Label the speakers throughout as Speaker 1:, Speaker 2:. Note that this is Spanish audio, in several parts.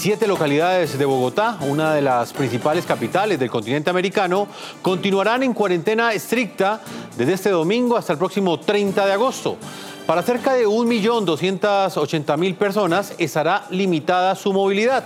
Speaker 1: Siete localidades de Bogotá, una de las principales capitales del continente americano, continuarán en cuarentena estricta desde este domingo hasta el próximo 30 de agosto. Para cerca de 1.280.000 personas estará limitada su movilidad.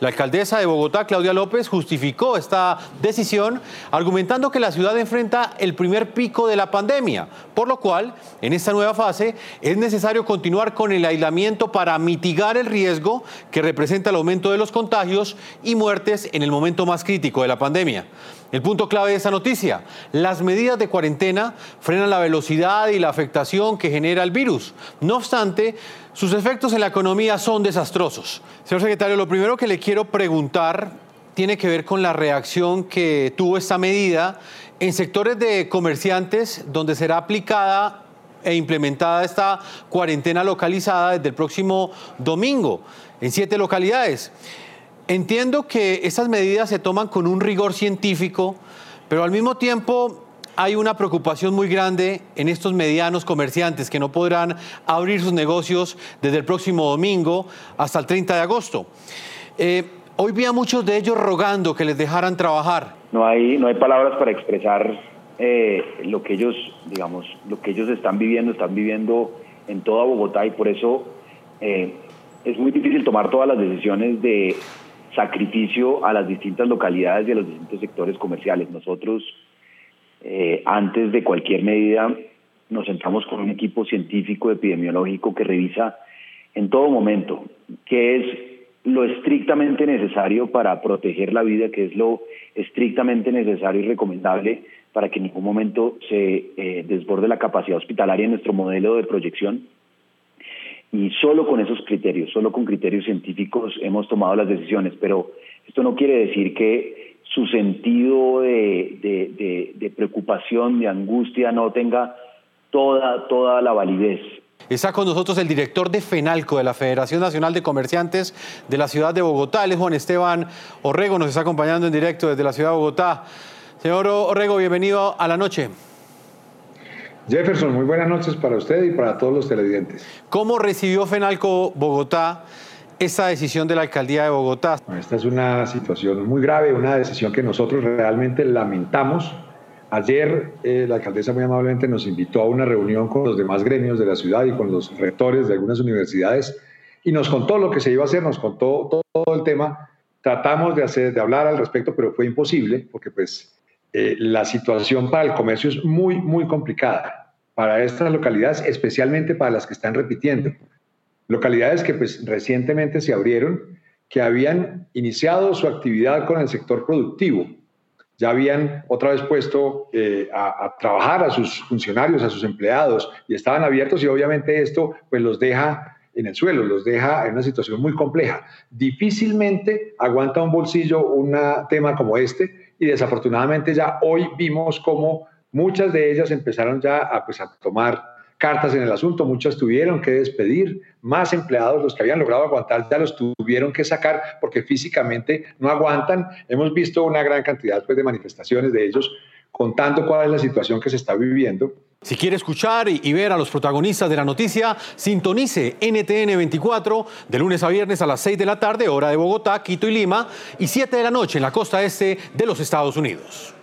Speaker 1: La alcaldesa de Bogotá, Claudia López, justificó esta decisión argumentando que la ciudad enfrenta el primer pico de la pandemia, por lo cual en esta nueva fase es necesario continuar con el aislamiento para mitigar el riesgo que representa el aumento de los contagios y muertes en el momento más crítico de la pandemia. El punto clave de esta noticia, las medidas de cuarentena frenan la velocidad y la afectación que genera el virus. No obstante, sus efectos en la economía son desastrosos. Señor secretario, lo primero que le quiero preguntar tiene que ver con la reacción que tuvo esta medida en sectores de comerciantes donde será aplicada e implementada esta cuarentena localizada desde el próximo domingo en siete localidades. Entiendo que estas medidas se toman con un rigor científico, pero al mismo tiempo hay una preocupación muy grande en estos medianos comerciantes que no podrán abrir sus negocios desde el próximo domingo hasta el 30 de agosto. Eh, hoy vi a muchos de ellos rogando que les dejaran trabajar.
Speaker 2: No hay, no hay palabras para expresar eh, lo que ellos, digamos, lo que ellos están viviendo, están viviendo en toda Bogotá y por eso eh, es muy difícil tomar todas las decisiones de sacrificio a las distintas localidades y a los distintos sectores comerciales. Nosotros, eh, antes de cualquier medida, nos sentamos con un equipo científico epidemiológico que revisa en todo momento qué es lo estrictamente necesario para proteger la vida, qué es lo estrictamente necesario y recomendable para que en ningún momento se eh, desborde la capacidad hospitalaria en nuestro modelo de proyección. Y solo con esos criterios, solo con criterios científicos hemos tomado las decisiones, pero esto no quiere decir que su sentido de, preocupación, de angustia no tenga toda, toda la validez.
Speaker 1: Está con nosotros el director de FENALCO, de la Federación Nacional de Comerciantes de la ciudad de Bogotá. Él es Juan Esteban Orrego, nos está acompañando en directo desde la ciudad de Bogotá. Señor Orrego, bienvenido a la noche.
Speaker 3: Jefferson, muy buenas noches para usted y para todos los televidentes.
Speaker 1: ¿Cómo recibió FENALCO Bogotá esta decisión de la alcaldía de Bogotá?
Speaker 3: Esta es una situación muy grave, una decisión que nosotros realmente lamentamos. Ayer eh, la alcaldesa muy amablemente nos invitó a una reunión con los demás gremios de la ciudad y con los rectores de algunas universidades y nos contó lo que se iba a hacer, nos contó todo, el tema. Tratamos de, hacer, de hablar al respecto, pero fue imposible porque pues eh, la situación para el comercio es muy, muy complicada para estas localidades, especialmente para las que están repitiendo. Localidades que pues, recientemente se abrieron, que habían iniciado su actividad con el sector productivo, ya habían otra vez puesto eh, a, a, trabajar a sus funcionarios, a sus empleados, y estaban abiertos y obviamente esto pues los deja en el suelo, los deja en una situación muy compleja. Difícilmente aguanta un bolsillo un tema como este, y desafortunadamente ya hoy vimos cómo muchas de ellas empezaron ya a, pues, a tomar cartas en el asunto, muchas tuvieron que despedir, más empleados, los que habían logrado aguantar, ya los tuvieron que sacar porque físicamente no aguantan. Hemos visto una gran cantidad pues, de manifestaciones de ellos contando cuál es la situación que se está viviendo.
Speaker 1: Si quiere escuchar y ver a los protagonistas de la noticia, sintonice NTN 24 de lunes a viernes a las 6 de la tarde, hora de Bogotá, Quito y Lima, y 7 de la noche en la costa este de los Estados Unidos.